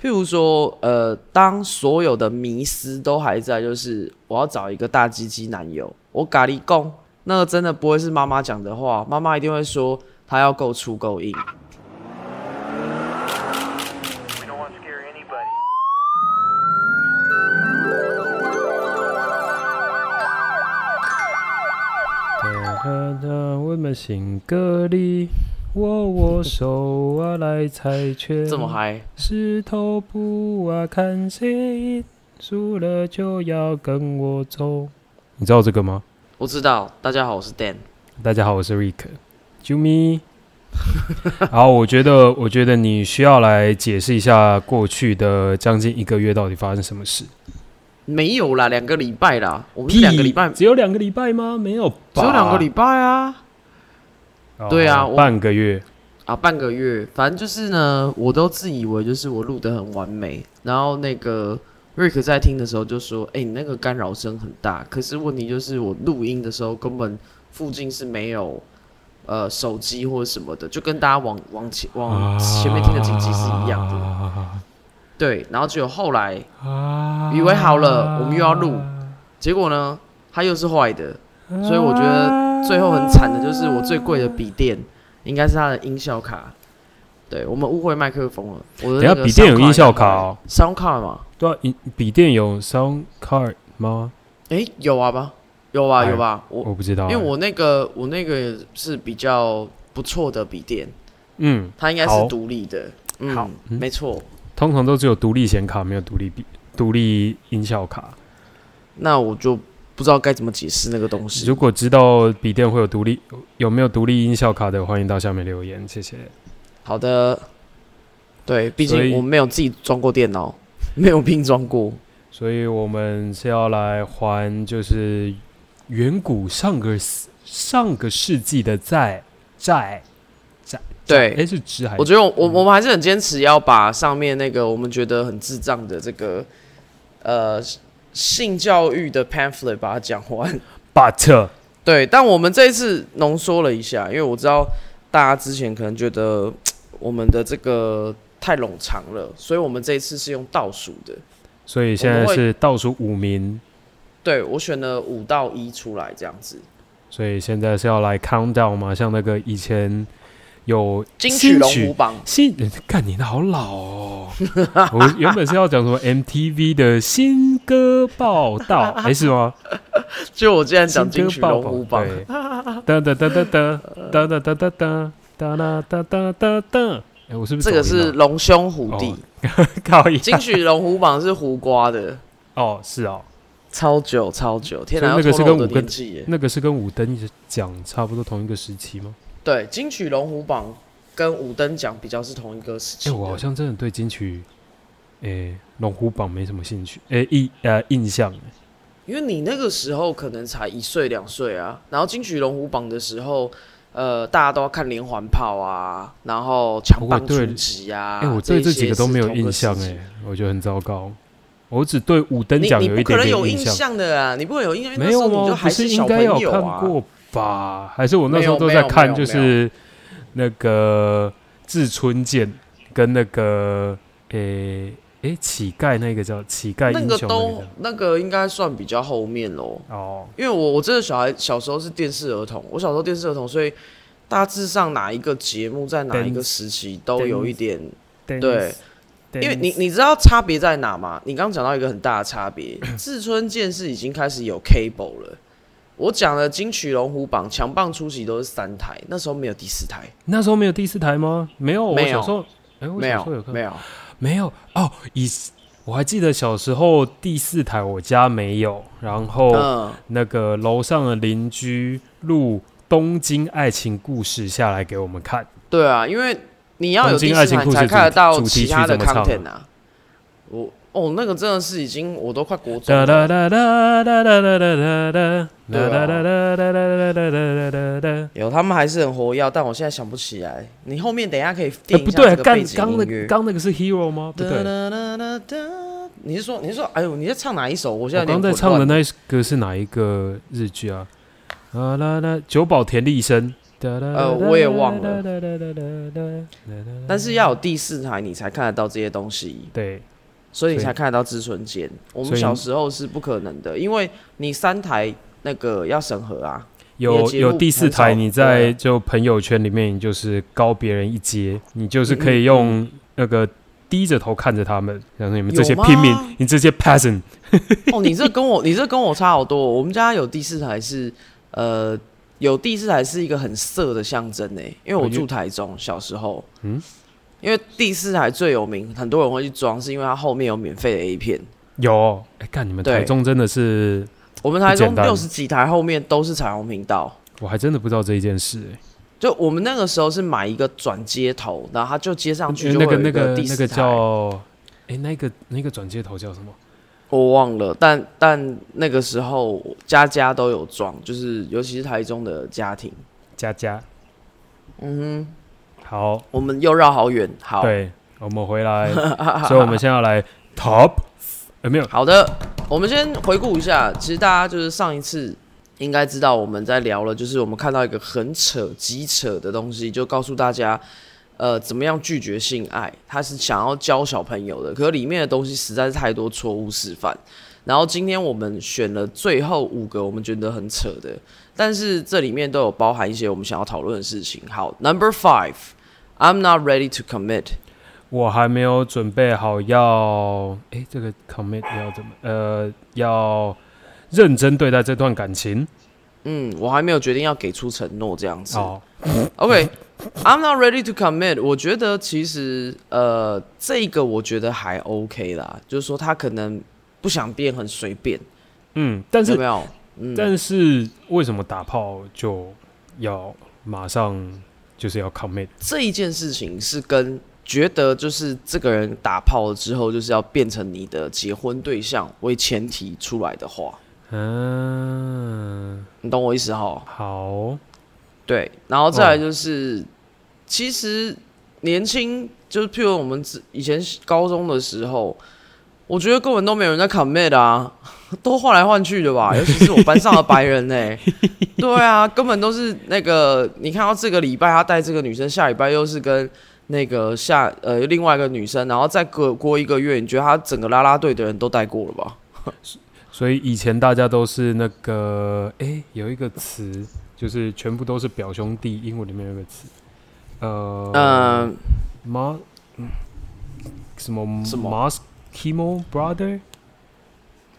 譬如说，呃，当所有的迷思都还在，就是我要找一个大鸡鸡男友，我咖喱贡，那个真的不会是妈妈讲的话，妈妈一定会说他要够粗够硬。We don't want to care anybody. 哒哒哒，我们新歌里握握手啊，来猜拳。这么嗨，石头布啊，看谁赢，输了就要跟我走。你知道这个吗？我知道。大家好，我是 Dan。大家好，我是 Rick。啾咪。好，我觉得，我觉得你需要来解释一下过去的将近一个月到底发生什么事。没有啦，两个礼拜啦，我们是两个礼拜，只有两个礼拜吗？没有吧，只有两个礼拜啊。哦对啊半个月。啊，半个月，反正就是呢，我都自以为就是我录的很完美，然后那个瑞克在听的时候就说：“哎、你那个干扰声很大。”可是问题就是我录音的时候根本附近是没有呃手机或者什么的，就跟大家往往前往前面听的紧急是一样的。的。对，然后只有后来，啊以为好了我们又要录结果呢，它又是坏的，所以我觉得最后很惨的就是我最贵的笔电，应该是它的音效卡。对我们误会麦克风了。我的等下笔电有音效卡哦，sound card 嘛？对啊，笔笔电有 sound card 吗？诶，有啊吧？有吧？哎有吧？我我不知道欸，因为我那个我那个是比较不错的笔电，嗯，它应该是独立的。嗯，好嗯没错。通常都只有独立显卡，没有独立笔独立音效卡。那我就不知道该怎么解释那个东西。如果知道笔电会有独立有没有独立音效卡的，欢迎到下面留言，谢谢。好的，对，毕竟我们没有自己装过电脑，没有拼装过。所以我们是要来还就是远古上个上个世纪的债债债，对哎是值还是我觉得我我我们还是很坚持要把上面那个我们觉得很智障的这个呃性教育的 pamphlet 把它讲完。but 对，但我们这一次浓缩了一下，因为我知道大家之前可能觉得 我们的这个太冗长了，所以我们这一次是用倒数的。所以现在是倒数五名，对我选了五到一出来这样子。所以现在是要来 count down 嘛？像那个以前有金曲新曲龙虎榜，新，干你的好老哦！我原本是要讲什么 MTV 的新歌报道，还是吗？就我竟然讲金曲龙虎榜，对，哒哒哒哒哒哒哒哒哒哒哒哒哒哒哒哒。哎，我是不是这个是龙兄虎弟。靠一金曲龙虎榜是胡瓜的，哦，是哦，超久超久，天哪，那个是跟五个年纪耶。那个是跟五灯奖差不多同一个时期吗？对，金曲龙虎榜跟五灯奖比较是同一个时期哎，的。我好像真的对金曲，哎，龙虎榜没什么兴趣，哎，印呃印象。因为你那个时候可能才一岁两岁啊，然后金曲龙虎榜的时候，呃，大家都要看连环炮啊，然后强棒不过对出击啊。哎、我对这几个都没有印象哎、哎、我觉得很糟糕。我只对五等你你不可奖有一点能有印点印象，的啊，你不会有印象，因为没有吗？那时候你就还是还小应该有朋友啊。吧？还是我那时候都在看，就是那个志春剑跟那个诶诶、乞丐那个叫乞丐那个都个那个应该算比较后面喽，哦，因为我我真的小孩小时候是电视儿童，我小时候电视儿童，所以大致上哪一个节目在哪一个时期都有一点，对，因为你你知道差别在哪吗？你刚刚讲到一个很大的差别，志春剑是已经开始有 cable 了。我讲的金曲龙虎榜强棒出席都是三台，那时候没有第四台，那时候没有第四台吗？没有，我没有。哎、我没小时候有没有，没有？哦，以我还记得小时候第四台我家没有，然后。嗯，那个楼上的邻居录《东京爱情故事》下来给我们看，对啊，因为你要有第四台才看得到其他的？content 啊。我哦，那个真的是已经我都快国中哒哒。哒哒哒哒哒哒哒哒哒哒哒哒哒哒哒哒哒哒。有，他们还是很活跃，但我现在想不起来。你后面等一下可以哎，不对，刚一下这个背景刚那音乐。刚那个是 Hero 吗？不对，你是说你是说哎呦你在唱哪一首？我现在刚在唱的那个是哪一个日剧啊？啊啦啦，久保田利生，呃我也忘了但是要有第四台你才看得到这些东西，对，所以你才看得到志存间。我们小时候是不可能的，因为你三台那个要审核啊。有有第四台，你在就朋友圈里面，你就是高别人一阶，你就是可以用那个低着头看着他们，然后你们这些有吗平民，你这些 peasant，哦，你这跟我你这跟我差好多哦。我们家有第四台是呃有第四台是一个很色的象征呢，因为我住台中，小时候，嗯嗯，因为第四台最有名，很多人会去装，是因为它后面有免费的 A 片。有，哎，看你们对台中真的是，我们台中六十几台后面都是彩虹频道。我还真的不知道这一件事，哎就我们那个时候是买一个转接头，然后它就接上去那个那个那个。叫，哎，那个那个转接头叫什么？我忘了，但但那个时候家家都有装，就是尤其是台中的家庭。家家，嗯好，我们又绕好远。好，对，我们回来，所以我们现在要来 top，有没有？好的，我们先回顾一下，其实大家就是上一次应该知道我们在聊了，就是我们看到一个很扯、极扯的东西，就告诉大家，呃，怎么样拒绝性爱，他是想要教小朋友的，可是里面的东西实在是太多错误示范。然后今天我们选了最后五个我们觉得很扯的，但是这里面都有包含一些我们想要讨论的事情。好，Number Five，I'm not ready to commit。我还没有准备好要，哎，这个 commit 要怎么？呃，要认真对待这段感情。嗯，我还没有决定要给出承诺这样子。哦，OK，I'm、not ready to commit。我觉得其实呃，这个我觉得还 OK 啦，就是说他可能不想变很随便，嗯，但是有没有？嗯，但是为什么打炮就要马上就是要 commit？这一件事情是跟觉得就是这个人打炮了之后，就是要变成你的结婚对象为前提出来的话，嗯，你懂我意思哈？好，对，然后再来就是，其实年轻就是譬如我们之以前高中的时候，我觉得根本都没有人在 commit 啊，都换来换去的吧，尤其是我班上的白人呢、对啊，根本都是那个，你看到这个礼拜他带这个女生，下礼拜又是跟那个下呃另外一个女生，然后再过过一个月，你觉得他整个啦啦队的人都带过了吧？所以以前大家都是那个，哎、有一个词，就是全部都是表兄弟，英文里面有个词，呃，嗯、什么什么 Maskimo brother？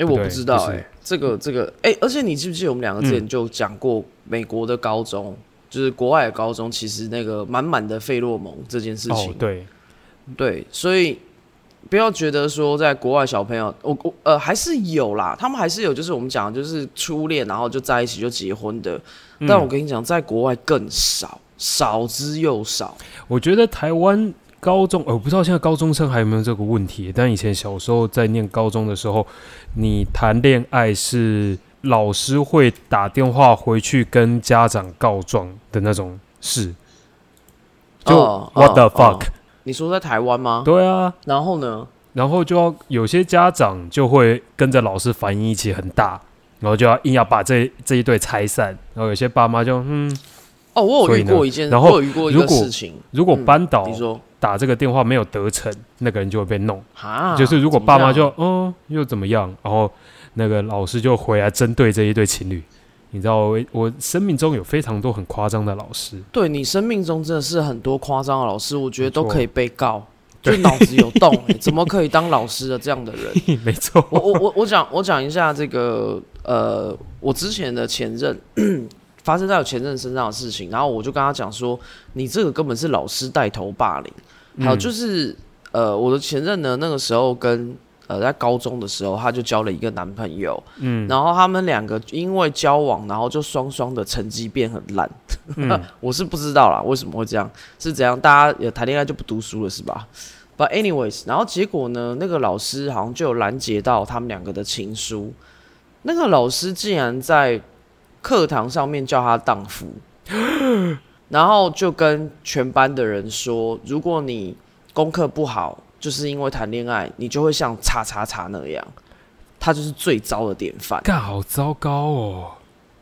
哎、我不知道哎、就是这个这个哎、而且你记不记得我们两个之前就讲过，美国的高中、就是国外的高中，其实那个满满的费洛蒙这件事情，哦，对，对，所以不要觉得说在国外小朋友，我我呃还是有啦，他们还是有，就是我们讲的就是初恋，然后就在一起就结婚的，嗯。但我跟你讲，在国外更少，少之又少。我觉得台湾高中，呃我不知道现在高中生还有没有这个问题，但以前小时候在念高中的时候，你谈恋爱是老师会打电话回去跟家长告状的那种事，就、哦 what the 哦 fuck？、你说在台湾吗？对啊，然后呢？然后就要有些家长就会跟着老师反应一起很大，然后就要硬要把这这一对拆散，然后有些爸妈就嗯，哦，我有遇过一件，然后我有遇过一如果个事情。如果嗯班导你说打这个电话没有得逞，那个人就会被弄。哈，就是如果爸妈就嗯又怎么样，然后那个老师就回来针对这一对情侣。你知道我我生命中有非常多很夸张的老师，对你生命中真的是很多夸张的老师，我觉得都可以被告，就脑子有洞、欸，怎么可以当老师的这样的人？没错，我我我我讲我讲一下这个呃，我之前的前任发生在我前任身上的事情，然后我就跟他讲说，你这个根本是老师带头霸凌。还有就是呃，我的前任呢，那个时候跟呃在高中的时候，他就交了一个男朋友，嗯然后他们两个因为交往，然后就双双的成绩变很烂。嗯 我是不知道啦，为什么会这样？是怎样？大家也谈恋爱就不读书了是吧？But anyways，然后结果呢，那个老师好像就有拦截到他们两个的情书。那个老师竟然在课堂上面叫他荡妇，然后就跟全班的人说，如果你功课不好，就是因为谈恋爱，你就会像叉叉叉那样。他就是最糟的典范。干好糟糕哦，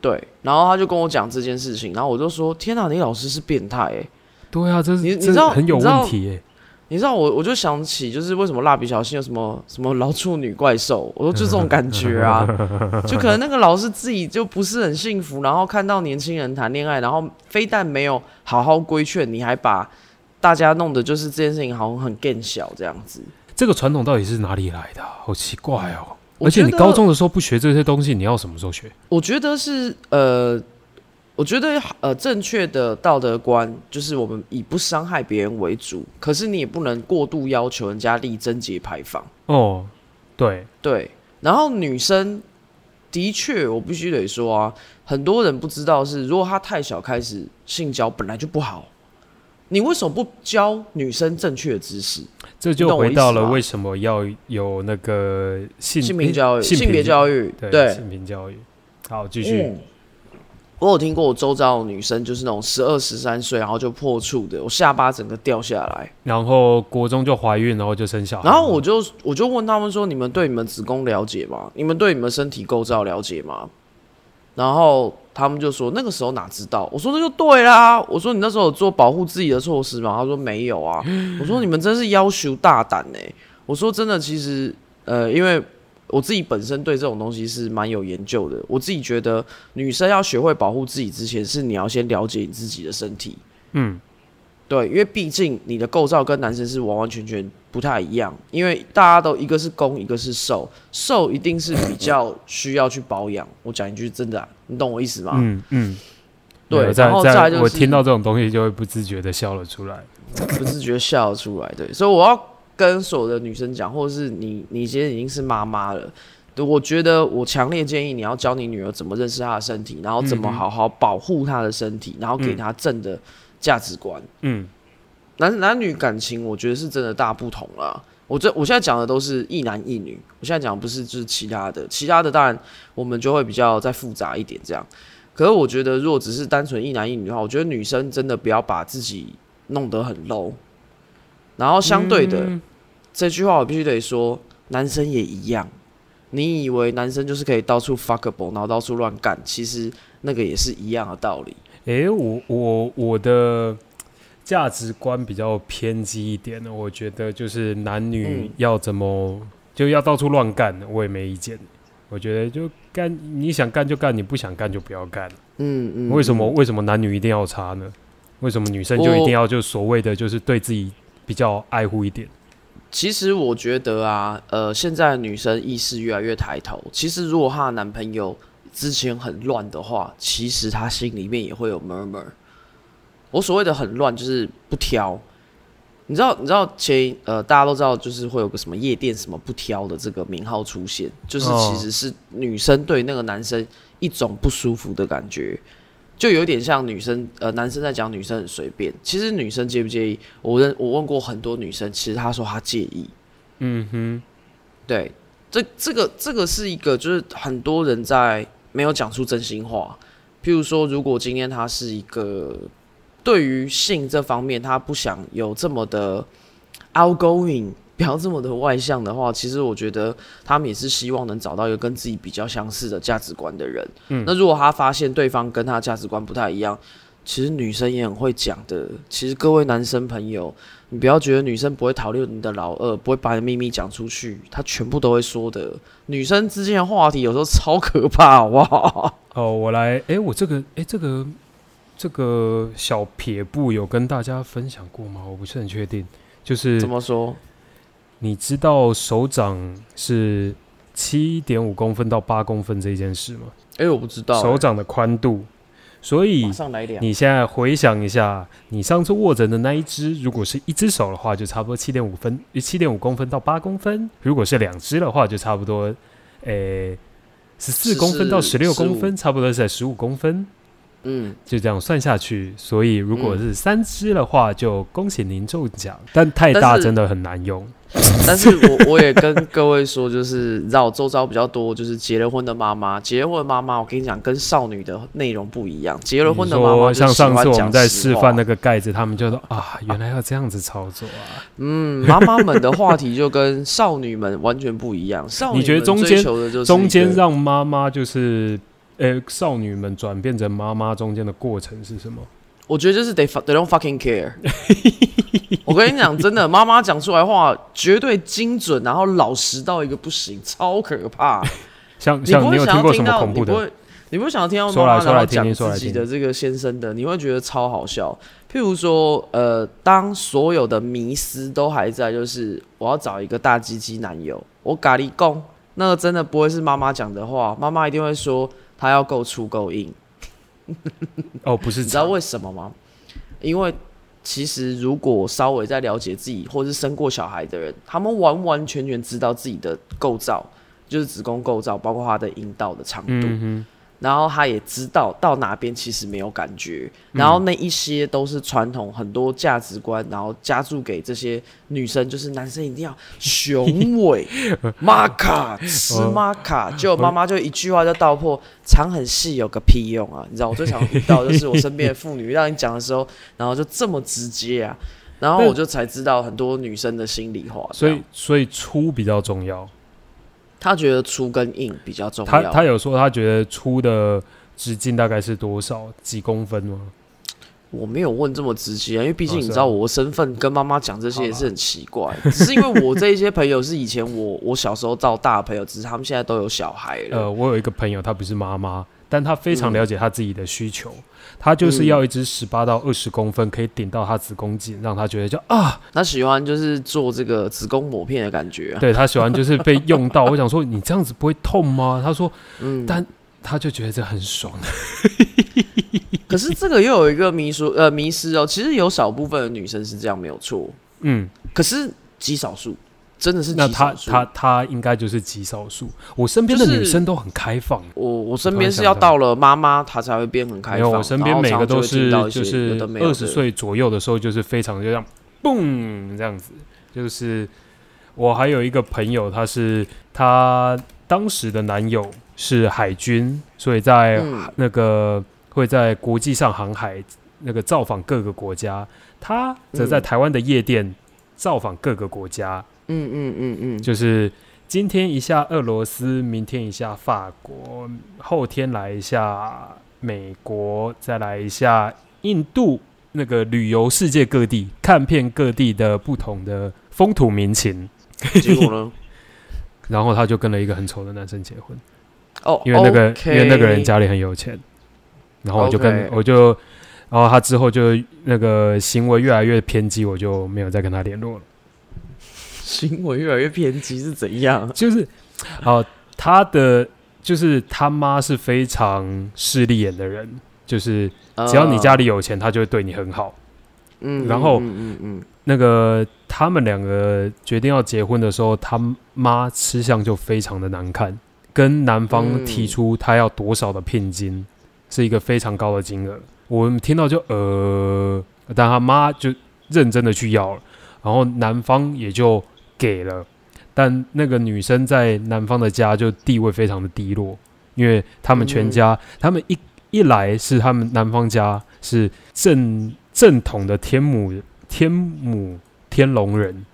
对，然后他就跟我讲这件事情，然后我就说：“天哪，你老师是变态哎！”对啊，这是你你知道很有问题哎。你知道我我就想起就是为什么蜡笔小新有什么什么老处女怪兽，我说就这种感觉啊，就可能那个老师自己就不是很幸福，然后看到年轻人谈恋爱，然后非但没有好好规劝，你还把大家弄得就是这件事情好像很更小这样子。这个传统到底是哪里来的啊？好奇怪哦！而且你高中的时候不学这些东西，你要什么时候学？我觉得是呃，我觉得呃，正确的道德观就是我们以不伤害别人为主，可是你也不能过度要求人家立贞节牌坊。哦，对，对，然后女生的确，我必须得说啊，很多人不知道是，如果她太小开始性交本来就不好，你为什么不教女生正确的知识？这就回到了为什么要有那个性性平教育、性性别教育，对对，性平教育。好，继续。嗯，我有听过我周遭的女生就是那种十二十三岁，然后就破处的，我下巴整个掉下来。然后国中就怀孕，然后就生小孩。然后我就我就问他们说：“你们对你们子宫了解吗？你们对你们身体构造了解吗？”然后他们就说：“那个时候哪知道？”我说：“那就对啦。”我说：“你那时候有做保护自己的措施吗？”他说：“没有啊。”我说：“你们真是要求大胆呢、我说：“真的，其实呃，因为我自己本身对这种东西是蛮有研究的。我自己觉得，女生要学会保护自己之前，是你要先了解你自己的身体。嗯，对，因为毕竟你的构造跟男生是完完全全不太一样，因为大家都一个是攻，一个是受，受一定是比较需要去保养。我讲一句真的啊、你懂我意思吗？嗯嗯，对然后再来就是我听到这种东西就会不自觉的笑了出来。不自觉笑了出来，对，所以我要跟所有的女生讲，或者是你，你今天已经是妈妈了。我觉得，我强烈建议你要教你女儿怎么认识她的身体，然后怎么好好保护她的身体，然后给嗯她正的价值观。嗯，男男女感情，我觉得是真的大不同了。我这我现在讲的都是一男一女，我现在讲的不是就是其他的，其他的当然我们就会比较再复杂一点这样。可是我觉得，如果只是单纯一男一女的话，我觉得女生真的不要把自己弄得很 low。然后相对的，嗯这句话我必须得说，男生也一样。你以为男生就是可以到处 fuckable，然后到处乱干，其实那个也是一样的道理。诶，我我我的价值观比较偏激一点的，我觉得就是男女嗯要怎么、就要到处乱干，我也没意见。我觉得就干，你想干就干，你不想干就不要干。嗯嗯。为什么嗯为什么男女一定要差呢？为什么女生就一定要就所谓的就是对自己比较爱护一点？其实我觉得啊，呃，现在女生意识越来越抬头。其实如果她的男朋友之前很乱的话，其实她心里面也会有 murmur。我所谓的很乱，就是不挑。你知道，你知道前呃，大家都知道，就是会有个什么夜店什么不挑的这个名号出现，就是哦其实是女生对那个男生一种不舒服的感觉，就有点像女生呃男生在讲女生很随便。其实女生介不介意？我认我问过很多女生，其实她说她介意。嗯哼，对，这这个这个是一个，就是很多人在没有讲出真心话。譬如说，如果今天他是一个对于性这方面，他不想有这么的 outgoing，不要这么的外向的话，其实我觉得他们也是希望能找到一个跟自己比较相似的价值观的人。嗯那如果他发现对方跟他价值观不太一样，其实女生也很会讲的。其实各位男生朋友，你不要觉得女生不会讨论你的老二，不会把你的秘密讲出去，她全部都会说的。女生之间的话题有时候超可怕，好不好？哦，我来，诶，我这个，诶，这个这个小撇步有跟大家分享过吗？我不是很确定。就是怎么说？你知道手掌是七点五公分到八公分这件事吗？哎、我不知道、手掌的宽度，所以。你现在回想一下，你上次握着的那一只，如果是一只手的话，就差不多七点五分，七点五公分到八公分；如果是两只的话，就差不多，诶、十四公分到十六公分，差不多是在十五公分。嗯，就这样算下去，所以如果嗯是三只的话，就恭喜您中奖。但太大真的很难用。但是我我也跟各位说，就是你知道我周遭比较多，就是结了婚的妈妈，结了婚的妈妈，我跟你讲，跟少女的内容不一样。结了婚的妈妈像上次我们在示范那个盖子，他们就说啊，原来要这样子操作啊。嗯，妈妈们的话题就跟少女们完全不一样。少女你觉得们追中间求的就是中间让妈妈就是呃，少女们转变成妈妈中间的过程是什么？我觉得就是 they they don't fucking care。我跟你讲，真的，妈妈讲出来话绝对精准，然后老实到一个不行，超可怕。像你不会想要听到，什么恐怖的？你不会，你不会想要听到妈妈然后讲自己的这个先生的，你会觉得超好笑。譬如说，呃，当所有的迷思都还在，就是我要找一个大鸡鸡男友，我咖喱贡，那个真的不会是妈妈讲的话，妈妈一定会说他要够粗够硬。哦，不是你知道为什么吗？因为其实如果稍微在了解自己或是生过小孩的人，他们完完全全知道自己的构造，就是子宫构造，包括它的阴道的长度，嗯然后他也知道到哪边其实没有感觉，然后那一些都是传统很多价值观，然后加注给这些女生，就是男生一定要雄伟、玛卡吃玛卡，结果妈妈就一句话就道破，长很细有个屁用啊！你知道我最常遇到就是我身边的妇女，让你讲的时候，然后就这么直接啊，然后我就才知道很多女生的心里话，所以所以粗比较重要。她觉得粗跟硬比较重他要。他有说他觉得粗的直径大概是多少？几公分吗？我没有问这么直接啊，因为毕竟你知道我的身份跟妈妈讲这些也是很奇怪，只是因为我这一些朋友是以前我我小时候到大的朋友，只是他们现在都有小孩了。呃，我有一个朋友，他不是妈妈，但他非常嗯了解他自己的需求，他就是要一只十八到二十公分，可以顶到他子宫颈，让他觉得就啊，他喜欢就是做这个子宫抹片的感觉、啊，对他喜欢就是被用到。我想说，你这样子不会痛吗？他说，嗯，但他就觉得这很爽。可是这个又有一个迷说呃迷失哦，其实有少部分的女生是这样没有错，嗯，可是极少数，真的是那他极少数。他他应该就是极少数。我身边的女生都很开放，我我身边是要到了妈妈，她才会变很开放。没有，我身边每个都是就是二十岁左右的时候，就是非常就像嘣这样子。就是我还有一个朋友，他是他当时的男友是海军，所以在嗯那个会在国际上航海，那个造访各个国家。他则在嗯台湾的夜店造访各个国家，嗯嗯嗯嗯嗯，就是今天一下俄罗斯，明天一下法国，后天来一下美国，再来一下印度，那个旅游世界各地，看遍各地的不同的风土民情。结果呢？然后他就跟了一个很丑的男生结婚，哦，因为那个因为那个人家里很有钱，然后我就跟我就，然后他之后就那个行为越来越偏激，我就没有再跟他联络了。行为越来越偏激是怎样？就是，好，他的就是他妈是非常势利眼的人，就是只要你家里有钱，他就会对你很好。嗯，然后嗯嗯嗯那个他们两个决定要结婚的时候，他妈吃相就非常的难看，跟男方嗯提出他要多少的聘金，是一个非常高的金额。我们听到就呃，但他妈就认真的去要了，然后男方也就给了，但那个女生在男方的家就地位非常的低落，因为他们全家，他们一一来是他们男方家是正正统的天母天母天龙人，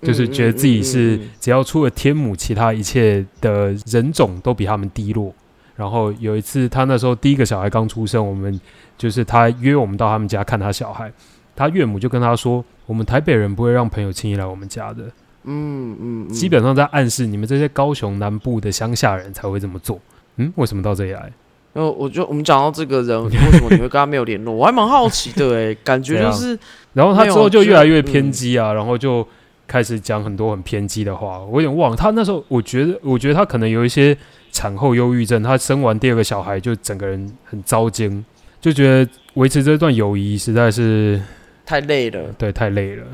就是觉得自己是只要出了天母，其他一切的人种都比他们低落。然后有一次，他那时候第一个小孩刚出生，我们就是他约我们到他们家看他小孩，他岳母就跟他说：“我们台北人不会让朋友轻易来我们家的，嗯嗯，嗯基本上在暗示你们这些高雄南部的乡下人才会这么做。”嗯，为什么到这里来？然后我就我们讲到这个人，为什么你会跟他没有联络？我还蛮好奇的哎，感觉就是然后他之后就越来越偏激嗯啊，然后就开始讲很多很偏激的话。我有点忘了，他那时候我觉得，我觉得他可能有一些产后忧郁症。他生完第二个小孩就整个人很糟精，就觉得维持这段友谊实在是太累了。对太累了。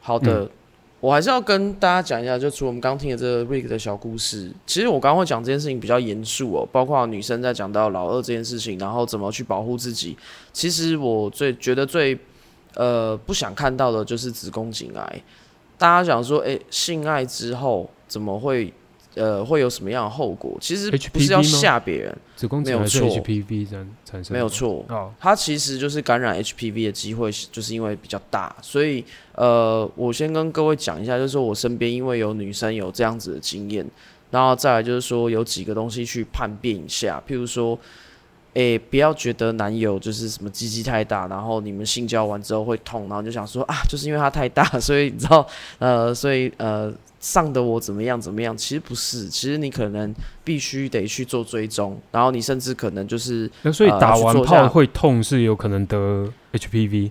好的，我还是要跟大家讲一下，就除了我们刚听的这个 Rick 的小故事，其实我刚刚会讲这件事情比较严肃哦，包括女生在讲到老二这件事情，然后怎么去保护自己。其实我最觉得最呃不想看到的就是子宫颈癌。大家讲说，诶，性爱之后怎么会呃会有什么样的后果？其实不是要吓别人，没有错 HPV 产产生没有错。哦，它其实就是感染 HPV 的机会，就是因为比较大，所以呃，我先跟各位讲一下，就是说我身边因为有女生有这样子的经验，然后再来就是说有几个东西去叛变一下，譬如说，诶，不要觉得男友就是什么鸡鸡太大，然后你们性交完之后会痛，然后就想说啊，就是因为它太大，所以你知道，呃，所以呃。上的我怎么样怎么样？其实不是，其实你可能必须得去做追踪，然后你甚至可能就是，那所以打完炮会痛是有可能得 HPV，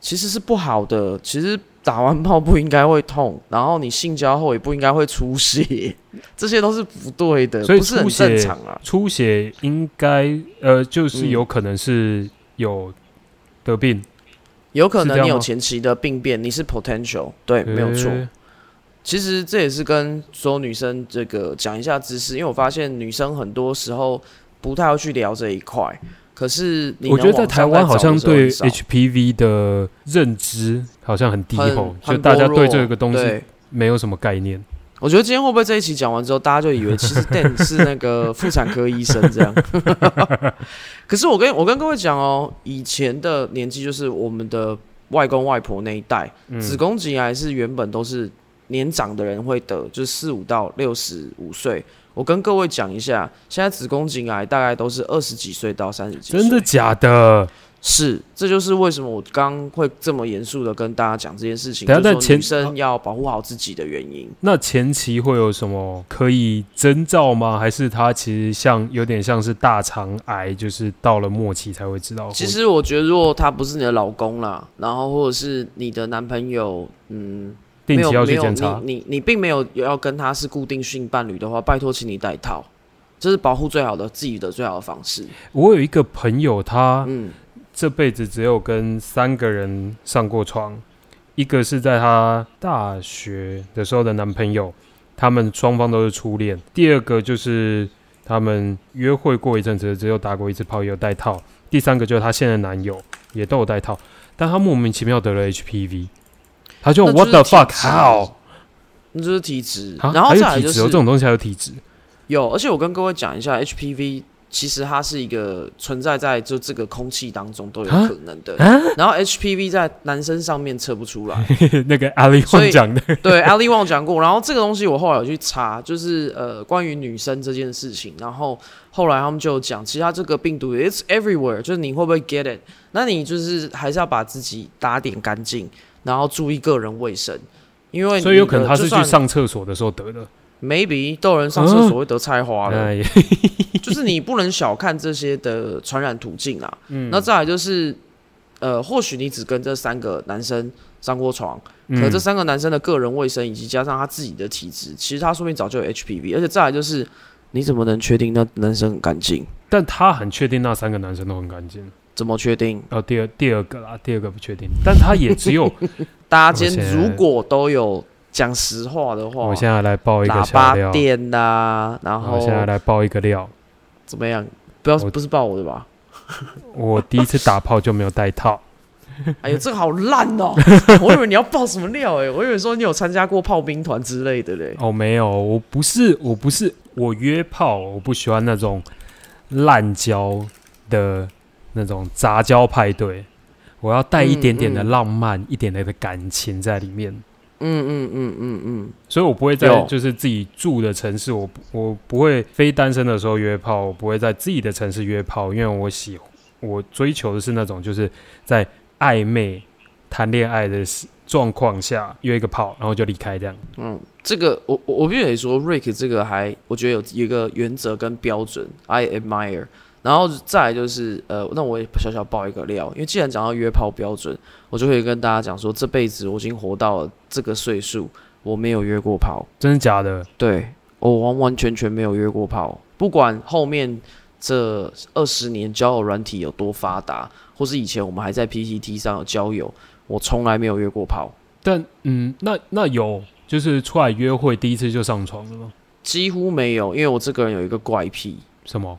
其实是不好的。其实打完炮不应该会痛，然后你性交后也不应该会出血，这些都是不对的，所以出血正常啊。出血应该呃，就是有可能是有得病，有可能你有前期的病变，你是 potential，对，没有错。其实这也是跟所有女生这个讲一下知识，因为我发现女生很多时候不太要去聊这一块。可是我觉得在台湾好像对 HPV 的认知好像很低吼，就大家对这个东西没有什么概念。我觉得今天会不会这一期讲完之后，大家就以为其实 Dan 是那个妇产科医生这样？可是我跟我跟各位讲哦，以前的年纪就是我们的外公外婆那一代，子宫颈癌是原本都是。年长的人会得，就是四五到六十五岁。我跟各位讲一下，现在子宫颈癌大概都是二十几岁到三十几岁。真的假的？是，这就是为什么我刚会这么严肃的跟大家讲这件事情。就是说女生要保护好自己的原因。那前期会有什么可以征兆吗？还是它其实像有点像是大肠癌，就是到了末期才会知道？其实我觉得，如果他不是你的老公啦，然后或者是你的男朋友，嗯。定期要去检查。你你你并没有要跟他是固定性伴侣的话，拜托请你戴套，这是保护最好的自己的最好的方式。我有一个朋友，他嗯这辈子只有跟三个人上过床，一个是在他大学的时候的男朋友，他们双方都是初恋；第二个就是他们约会过一阵子，只有打过一次炮，有戴套；第三个就是他现任男友，也都有戴套，但他莫名其妙得了 HPV。他就 What the fuck how？那就是体质，然后再来就是这种东西还有体质。有，而且我跟各位讲一下，HPV 其实它是一个存在在就这个空气当中都有可能的。然后 HPV 在男生上面测不出来。那个 Ali Wong 讲的，对 Ali Wong 讲过。然后这个东西我后来有去查，就是呃关于女生这件事情。然后后来他们就讲，其实它这个病毒 It's everywhere，就是你会不会 get it？那你就是还是要把自己打点干净。然后注意个人卫生，因为所以有可能他是去上厕所的时候得的。Maybe 都有人上厕所会得菜花的，就是你不能小看这些的传染途径啊。嗯，那再来就是，呃，或许你只跟这三个男生上过床，可这三个男生的个人卫生以及加上他自己的体质，其实他说明早就有 HPV。而且再来就是，你怎么能确定那男生很干净？但他很确定那三个男生都很干净。怎么确定？哦，第二第二个啦，第二个不确定，但他也只有 大家今天如果都有讲实话的话，我现在来爆一个喇叭店呐，然后现在来爆一个料，怎么样？不要不是爆我的吧？我第一次打炮就没有带套。哎呦，这个好烂哦！我以为你要爆什么料哎，我以为说你有参加过炮兵团之类的嘞。哦，没有，我不是，我不是，我约炮，我不喜欢那种滥交的。那种杂交派对，我要带一点点的浪漫，一点点的感情在里面。嗯嗯嗯嗯嗯，所以我不会在就是自己住的城市，我我不会非单身的时候约炮，我不会在自己的城市约炮，因为我喜我追求的是那种就是在暧昧谈恋爱的状况下约一个炮，然后就离开这样。嗯，这个我我我必须得说，Rick 这个还我觉得有一个原则跟标准，I admire。然后再来就是，呃，那我也小小爆一个料，因为既然讲到约炮标准，我就可以跟大家讲说，这辈子我已经活到了这个岁数，我没有约过炮，真的假的？对，我完完全全没有约过炮，不管后面这二十年交友软体有多发达，或是以前我们还在 PPT 上有交友，我从来没有约过炮。但嗯，那那有就是出来约会第一次就上床了吗？几乎没有，因为我这个人有一个怪癖，什么？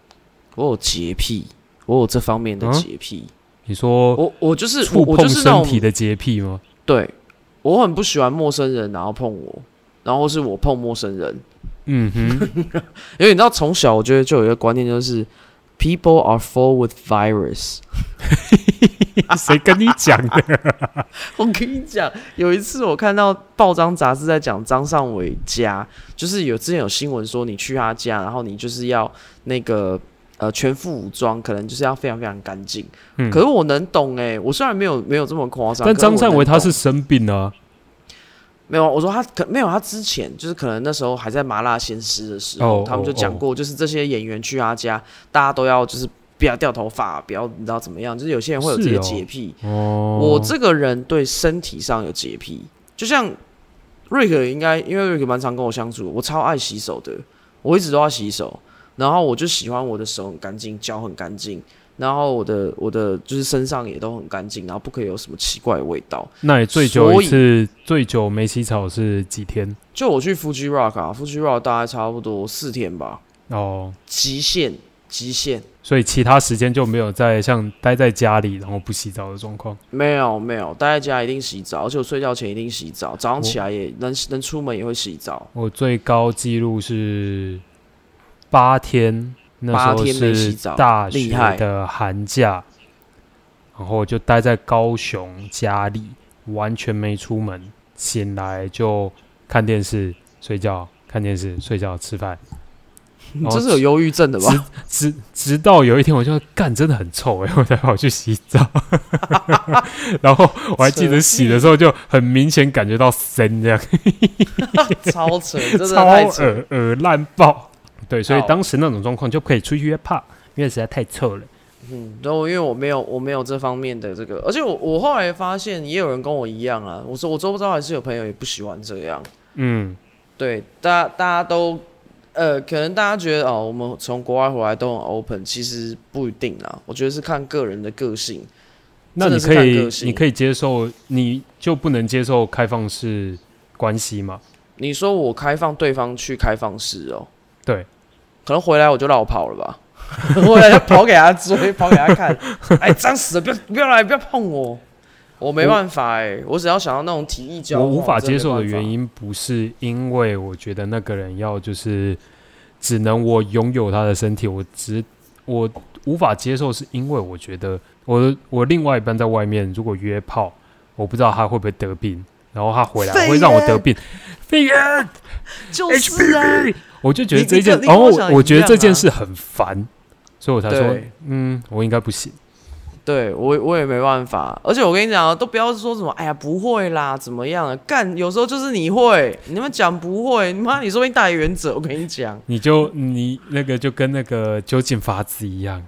我有洁癖，我有这方面的洁癖。你说我我就是触碰身体的洁癖吗？对，我很不喜欢陌生人然后碰我，然后是我碰陌生人。嗯哼，因为你知道从小我觉得就有一个观念，就是 people are full with virus。谁跟你讲的？我跟你讲，有一次我看到报章杂志在讲张尚伟家，就是有之前有新闻说你去他家，然后你就是要那个呃全副武装，可能就是要非常非常干净。嗯可是我能懂哎、我虽然没有没有这么夸张，但张善伟他是生病啊，没有，我说他可没有，他之前就是可能那时候还在麻辣鲜师的时候，哦他们就哦讲过，就是这些演员去他家，大家都要就是不要掉头发，不要你知道怎么样，就是有些人会有这些是哦洁癖。哦，我这个人对身体上有洁癖，就像瑞克应该，因为瑞克蛮常跟我相处，我超爱洗手的，我一直都要洗手，然后我就喜欢我的手很干净，脚很干净，然后我的我的就是身上也都很干净，然后不可以有什么奇怪的味道。那你最久一次最久没洗澡是几天？就我去 Fuji Rock 啊，Fuji Rock 大概差不多四天吧，哦，极限极限。所以其他时间就没有在像待在家里然后不洗澡的状况。没有没有，待在家一定洗澡，而且我睡觉前一定洗澡，早上起来也能能出门也会洗澡。我最高纪录是八天，那时候是大学厉害的寒假，然后就待在高雄家里，完全没出门，醒来就看电视、睡觉，看电视、睡觉、吃饭，你这是有忧郁症的吧？直直到有一天，我就干，真的很臭哎、我才跑去洗澡，然后我还记得洗的时候就很明显感觉到生这样，超扯，真的超太扯。恶恶烂爆。对，所以好当时那种状况就可以出去约炮，因为实在太臭了。嗯，然后因为我没有我没有这方面的这个，而且我我后来发现也有人跟我一样啊。我说我周遭还是有朋友也不喜欢这样。嗯，对，大家大家都呃，可能大家觉得哦，我们从国外回来都很 open，其实不一定啊。我觉得是看个人的个性。那你可以你可以接受，你就不能接受开放式关系吗？你说我开放对方去开放式哦，对，可能回来我就绕跑了吧，回来就跑给他追，跑给他看，哎，脏死了，不要不要来，不要碰我，我没办法哎、我只要想到那种体育交我往，无法接受的原因不是因为我觉得那个人要就是只能我拥有他的身体，我只我无法接受，是因为我觉得我的我另外一半在外面如果约炮，我不知道他会不会得病，然后他回来肺会让我得炎病，肺炎就是啊我就觉得这件，然后我觉得这件事很烦，所以我才说，嗯，我应该不行。对我我也没办法，而且我跟你讲啊，都不要说什么，哎呀不会啦，怎么样啊？干，有时候就是你会，你们讲不会，你妈你说不定大原则，我跟你讲，你就你那个就跟那个酒井法子一样，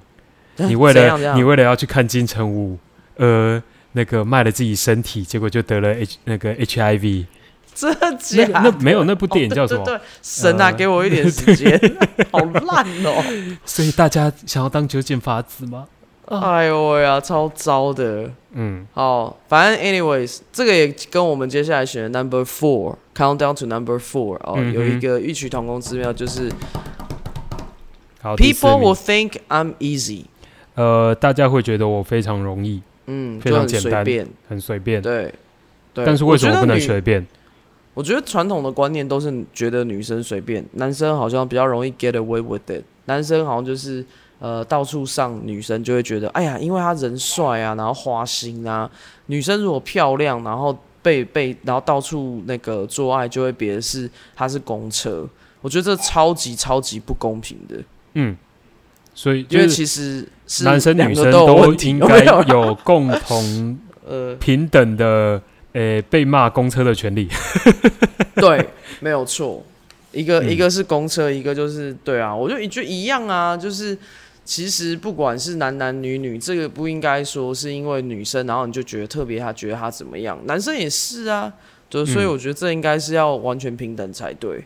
你为了你为了要去看金城武，呃，那个卖了自己身体，结果就得了 H 那个 HIV。真的假那没有那部电影哦叫什么？对对对神啊，呃给我一点时间，好烂哦！所以大家想要当酒井法子吗？哎呦喂呀，超糟的。嗯，好，反正 anyways，这个也跟我们接下来选的 number four countdown to number four 哦，嗯有一个异曲同工之妙，就是好。people will think I'm easy，呃，大家会觉得我非常容易，嗯，非常简单很随便。对。对但是为什么不能？随便？我觉得传统的观念都是觉得女生随便，男生好像比较容易 get away with it。男生好像就是呃到处上，女生就会觉得，哎呀，因为他人帅啊，然后花心啊。女生如果漂亮，然后被被然后到处那个做爱，就会别的是他是公车。我觉得这超级超级不公平的，嗯，所以因为其实是男生女生都应该有 共同呃，平等的，呃，被骂公车的权利。对，没有错。一个、嗯一个是公车，一个就是对啊，我就就一样啊，就是其实不管是男男女女，这个不应该说是因为女生，然后你就觉得特别他觉得他怎么样，男生也是啊，就所以嗯我觉得这应该是要完全平等才对。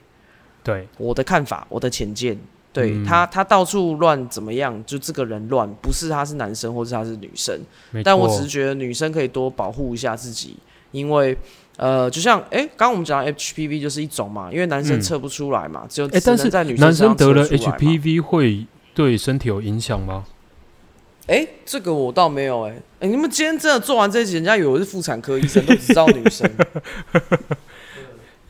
对，我的看法，我的浅见，对、嗯他他到处乱怎么样，就这个人乱，不是他是男生或是他是女生，但我只是觉得女生可以多保护一下自己，因为呃，就像哎，刚刚我们讲的 HPV 就是一种嘛，因为男生嗯测不出来嘛，只有哎，但是在女男生生得了 HPV 会对身体有影响吗？哎，这个我倒没有哎、哎，你们今天真的做完这一集，人家以为我是妇产科医生，都只知道女生。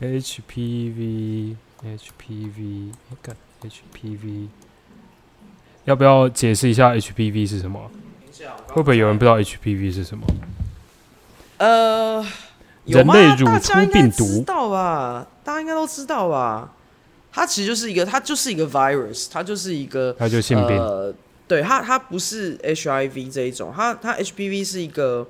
HPV HPV 看 HPV，要不要解释一下 HPV 是什么？会不会有人不知道 HPV 是什么？呃，人类乳大突家应该知，道吧？大家应该都知道吧？它其实就是一个，它就是一个 virus，它就是一个它就性病。呃，对它，它不是 HIV 这一种，它它 HPV 是一个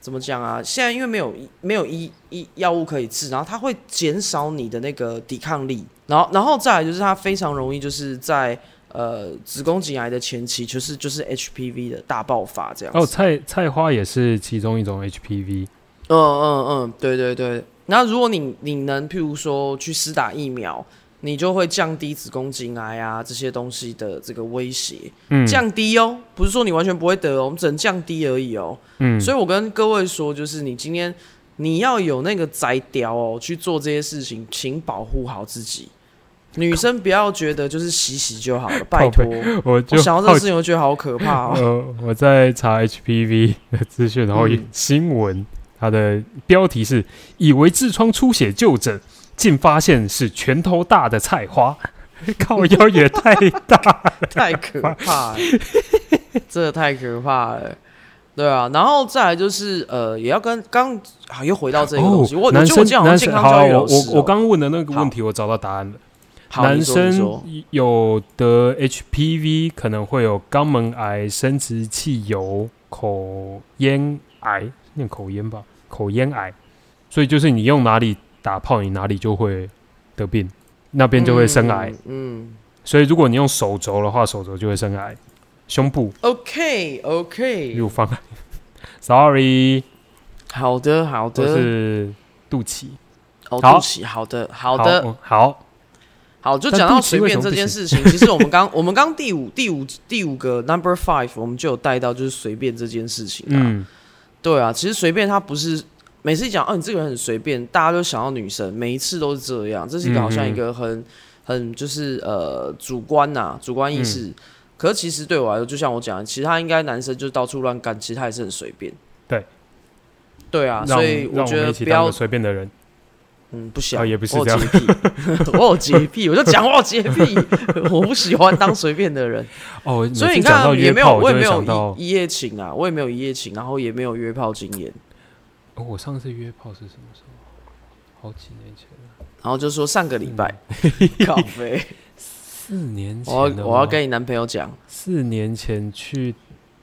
怎么讲啊？现在因为没有没有医医药物可以治，然后它会减少你的那个抵抗力，然后然后再来就是它非常容易就是在呃子宫颈癌的前期，就是就是 HPV 的大爆发这样子。哦，菜菜花也是其中一种 HPV。嗯嗯嗯，对对对。那如果你你能譬如说去施打疫苗，你就会降低子宫颈癌啊这些东西的这个威胁，嗯，降低哦，不是说你完全不会得哦，我们只能降低而已哦。嗯，所以我跟各位说，就是你今天你要有那个摘雕哦，去做这些事情，请保护好自己。女生不要觉得就是洗洗就好了，拜托。我就我想到这个事情，我觉得好可怕哦。呃，我在查 HPV 的资讯，然后嗯新闻它的标题是“以为痔疮出血就诊，竟发现是拳头大的菜花”，靠腰也太大。太可怕了，这太可怕了。对啊，然后再来就是呃，也要跟刚啊又回到这个东西，我我我我刚问的那个问题，我找到答案了。好男生有得 HPV 可能会有肛门癌、生殖器疣、口咽癌，念口咽吧，口咽癌。所以就是你用哪里打炮，你哪里就会得病，那边就会生癌。嗯。所以如果你用手肘的话，手肘就会生癌。胸部、OK OK，乳房，sorry，好的好都的，是肚脐。哦，好肚脐，好的好的嗯好，好，就讲到随便这件事情。其实我们刚我们刚第五第五第五个 number five，我们就有带到就是随便这件事情啊。嗯，对啊，其实随便他不是每次一讲哦，你这个人很随便，大家都想要女生，每一次都是这样，这是一个嗯好像一个很很就是呃主观呐、主观意识。嗯可是其实对我来说，就像我讲的，其实他应该男生就到处乱干，其实他也是很随便。对，对啊，所以我觉得不要随便的人。嗯不想、啊也不是我洁癖，我有洁癖，我就讲我有洁癖，我不喜欢当随便的人。哦，所以你看，也没有，我也没有一一夜情啊，我也没有一夜情，然后也没有约炮经验，哦，我上次约炮是什么时候？好几年前了，然后就说上个礼拜，靠背，四年前我要我要跟你男朋友讲，四年前去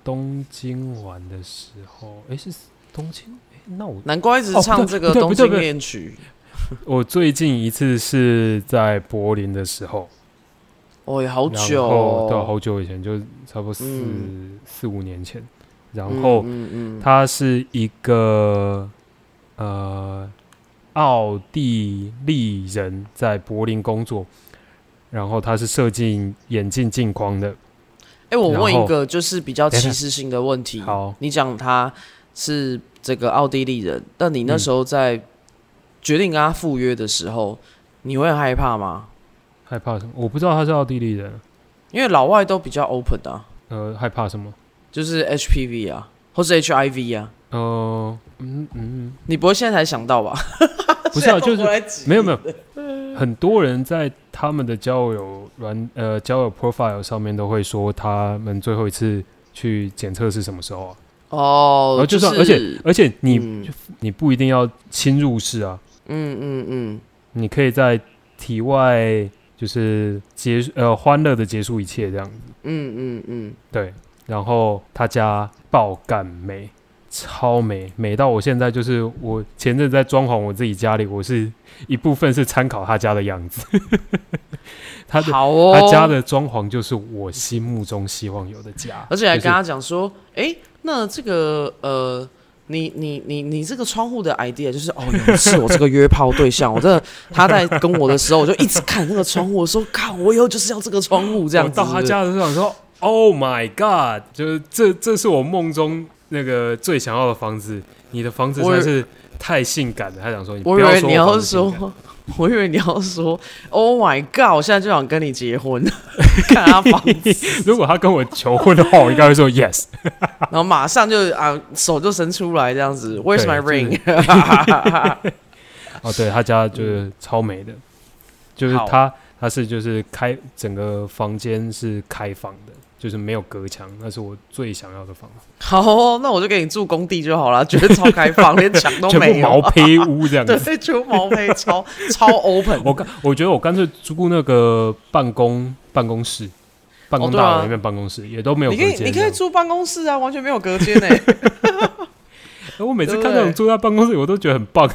东京玩的时候，哎，是东京？哎，那我难怪一直唱这个东京恋曲，我最近一次是在柏林的时候，哦，也好久后对，哦，好久以前，就差不多四、嗯。四五年前。然嗯后嗯嗯，他是一个呃奥地利人，在柏林工作，然后他是设计眼镜镜框的。哎，我问一个就是比较歧视性的问题，好，你讲他是这个奥地利人，但你那嗯。时候在决定跟他赴约的时候，你会很害怕吗？害怕什么？我不知道他是奥地利人。因为老外都比较 open 的、啊，呃，害怕什么？就是 HPV 啊，或是 HIV 啊，呃，嗯嗯，你不会现在才想到吧？不是啊，就是没有没有，很多人在他们的交友软呃交友 profile 上面都会说他们最后一次去检测是什么时候啊？哦，然后就算，是而且而且你、嗯你不一定要侵入式啊，嗯嗯嗯，你可以在体外就是结束呃欢乐的结束一切这样子。嗯嗯嗯，对，然后他家爆干美，超美，美到我现在就是我前阵在装潢我自己家里，我是一部分是参考他家的样子，他的哦，他家的装潢就是我心目中希望有的家，而且还跟他讲说，哎、那这个呃。你你你你这个窗户的 idea 就是哦，有一次我这个约炮对象，我真的他在跟我的时候，我就一直看那个窗户，我说看我以后就是要这个窗户这样子。我到他家的时候想说，Oh my God，就是这这是我梦中那个最想要的房子，你的房子实我以在是太性感了。他想说，你我不要说，我以为你要说，Oh my God！我现在就想跟你结婚，看他房子，如果他跟我求婚的话，我应该会说 yes。然后马上就啊手就伸出来这样子，Where's my ring？哦，对他家就是超美的，就是他他是就是开整个房间是开放的，就是没有隔墙，那是我最想要的房子，好哦、那我就给你住工地就好了，绝对超开放，连墙都全部没有。毛坯屋这样 子。对，全部毛坯，超超 open。我干，我觉得我干脆租那个办公办公室，办公大楼里面办公室、也都没有你可以，隔间。你可以住办公室啊，完全没有隔间呢、哎我每次看那种对住在办公室，我都觉得很棒，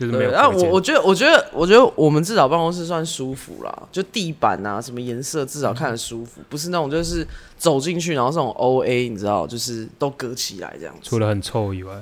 就是没有对，然后。我我觉得，我觉得，我觉得我们至少办公室算舒服啦，就地板啊，什么颜色至少看着舒服，不是那种就是走进去然后这种 O A，你知道，就是都隔起来这样子。除了很臭以外，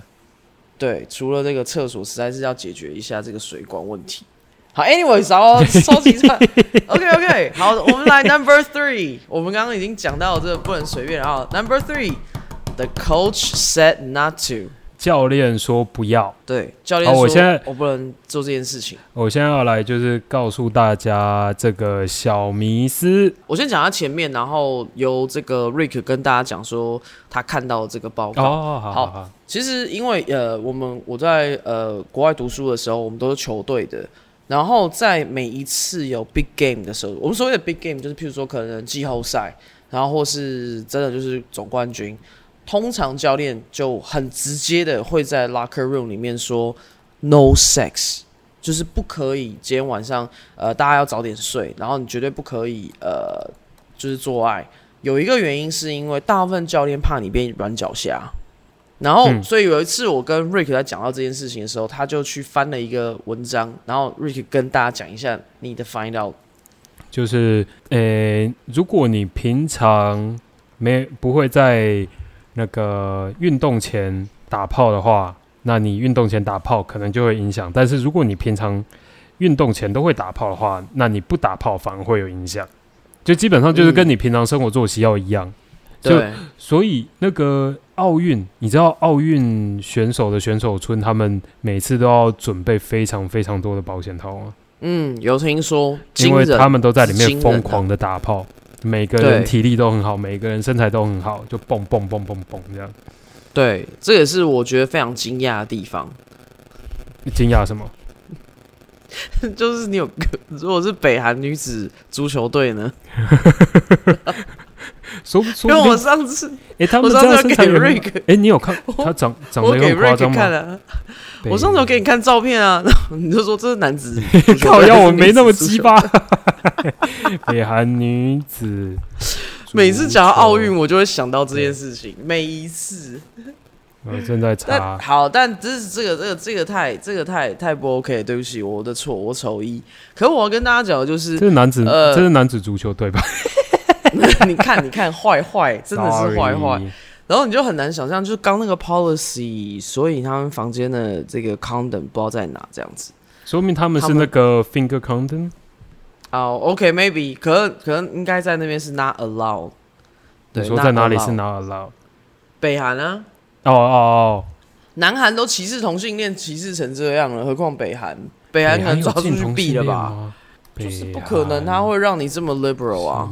对，除了这个厕所，实在是要解决一下这个水管问题。好，anyways，然后收集串，OK OK，好，我们来 number three，我们刚刚已经讲到这个不能随便，然后 number three，the coach said not to，教练说不要。对，教练我现在我不能做这件事情。我现在要来就是告诉大家这个小迷思，我先讲他前面，然后由这个 Rick 跟大家讲说他看到这个报告。哦，好好好好，其实因为呃，我们我在呃国外读书的时候，我们都是球队的。然后在每一次有 big game 的时候，我们所谓的 big game 就是譬如说可能季后赛，然后或是真的就是总冠军，通常教练就很直接的会在 locker room 里面说 no sex，就是不可以今天晚上呃大家要早点睡，然后你绝对不可以呃就是做爱。有一个原因是因为大部分教练怕你变软脚虾。然后，嗯所以有一次我跟 Rick 在讲到这件事情的时候，他就去翻了一个文章，然后 Rick 跟大家讲一下你的 find out。就是呃，如果你平常没不会在那个运动前打炮的话，那你运动前打炮可能就会影响。但是如果你平常运动前都会打炮的话，那你不打炮反而会有影响。就基本上就是跟你平常生活作息要一样。就对，所以那个奥运，你知道奥运选手的选手村，他们每次都要准备非常非常多的保险套吗？嗯，有听说，因为他们都在里面疯狂的打炮，每个人体力都很好，每个人身材都很好，就蹦蹦蹦蹦蹦这样。对，这也是我觉得非常惊讶的地方，惊讶什么？就是你有个，如果是北韩女子足球队呢？说说因为我，上次哎、他我们这样上次有给身材也很 Rick，哎、你有看他长长得有很夸张吗？看了，我上次有给你看照片啊，然后你就说这是男子足球队，靠腰，我没那么鸡巴。北韩女子，每次讲到奥运，，我就会想到这件事情，每一次。我正在但查。好，但这是这个这个这个太这个太太不 OK，对不起，我的错，我丑一。可我要跟大家讲的就是这，是男子，呃这是男子足球队吧？你看你看坏坏，真的是坏坏。然后你就很难想象，就是刚那个 policy，所以他们房间的这个 condom 不知道在哪这样子。说明他们是那个 finger condom。哦、o k m a y b e 可能可能应该在那边是 not allowed。对，你说在哪里是 not allowed？北韩啊，哦哦哦，南韩都歧视同性恋，歧视成这样了，何况北韩？北韩可能抓出去毙了吧？？就是不可能，他会让你这么 liberal 啊。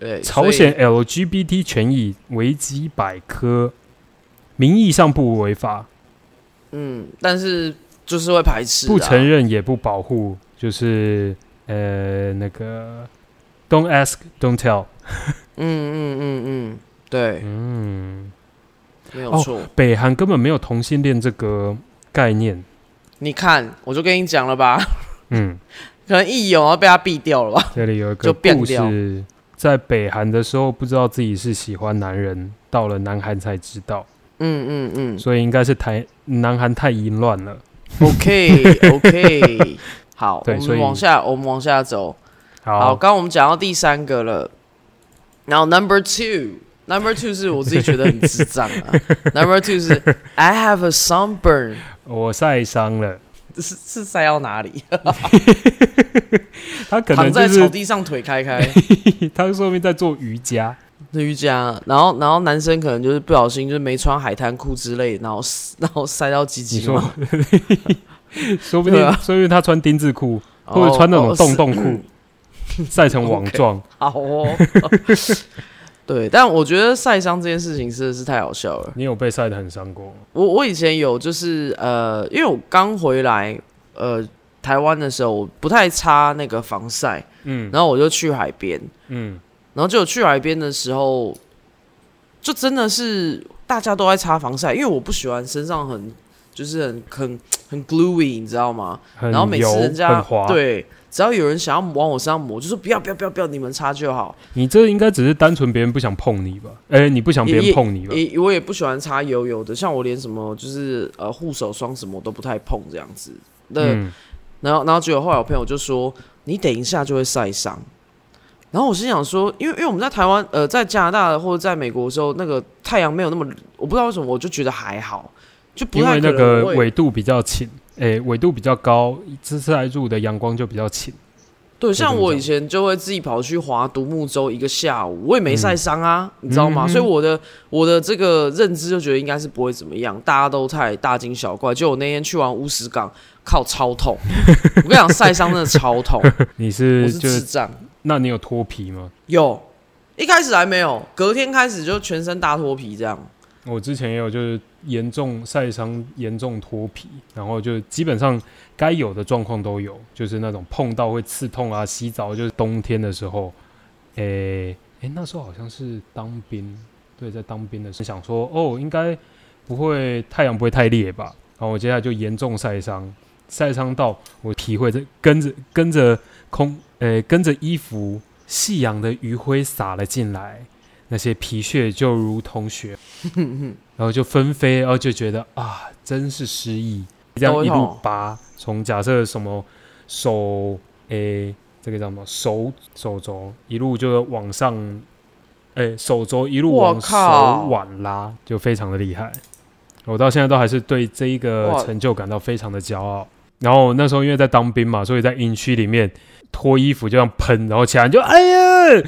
对，朝鲜 LGBT 权益维基百科，名义上不违法，嗯，但是就是会排斥、啊，不承认也不保护，就是呃那个 don't ask don't tell。嗯嗯嗯嗯，对，嗯，没有错。北韩根本没有同性恋这个概念。你看，我就跟你讲了吧，嗯，可能一有然后被他毙掉了吧？这里有一个就变故掉事，在北韩的时候不知道自己是喜欢男人，到了南韩才知道，嗯嗯嗯所以应该是台南韩太淫乱了。，OK OK，好，我们往下，我们往下走。好，好，刚刚我们讲到第三个了，然后 Number Two。Number two 是我自己觉得很智障啊。Number two 是 I have a sunburn，我晒伤了，是是晒到哪里？他可躺在能就是草地上腿开开，他说明在做瑜伽。瑜伽。然后然后男生可能就是不小心就是没穿海滩裤之类，然后然后塞到鸡鸡嘛，，说不定说不定他穿丁字裤，或者穿那种洞洞哦裤，晒成网状。好哦。对，但我觉得晒伤这件事情真的是太好笑了。你有被晒得很伤过吗？我我以前有就是呃，因为我刚回来，呃，台湾的时候，我不太擦那个防晒，嗯然后我就去海边，嗯，然后就去海边的时候，就真的是大家都在擦防晒，因为我不喜欢身上很就是很很很 gluey，你知道吗？然后每次人家对，只要有人想要往我身上抹，就说不要不要不要不要，你们擦就好。你这应该只是单纯别人不想碰你吧？哎、你不想别人碰你吧？也我也不喜欢擦油油的，像我连什么就是呃护手霜什么我都不太碰这样子。那、嗯，然后然后结果后来我朋友就说你等一下就会晒伤。然后我心想说，因为因为我们在台湾呃在加拿大或者在美国的时候，那个太阳没有那么，我不知道为什么我就觉得还好，就不太因为那个纬度比较浅，哎、纬度比较高，这次来住的阳光就比较浅。对，像我以前就会自己跑去划独木舟一个下午，我也没晒伤啊，你知道吗？嗯所以我的我的这个认知就觉得应该是不会怎么样，大家都太大惊小怪。就我那天去完乌石港，靠超痛，我跟你讲晒伤真的超痛，你是是就是，智障。那你有脱皮吗？有，一开始还没有，隔天开始就全身大脱皮这样。我之前也有就是严重晒伤、严重脱皮，然后就基本上该有的状况都有，就是那种碰到会刺痛啊，洗澡就是冬天的时候，诶、诶、那时候好像是当兵，对，在当兵的时候想说，哦，应该不会太阳不会太烈吧，然后我接下来就严重晒伤，晒伤到我皮会在跟着跟着空，诶、跟着衣服夕阳的余晖洒了进来。那些皮屑就如同雪 然后就纷飞，然后就觉得啊，真是失忆。这样一路拔，从假设什么手，诶，这个叫什么手手肘，一路就往上，诶，手肘一路我往手腕拉，就非常的厉害。我到现在都还是对这一个成就感到非常的骄傲。然后那时候因为在当兵嘛，所以在营区里面脱衣服就这样喷，然后其他人就哎呀，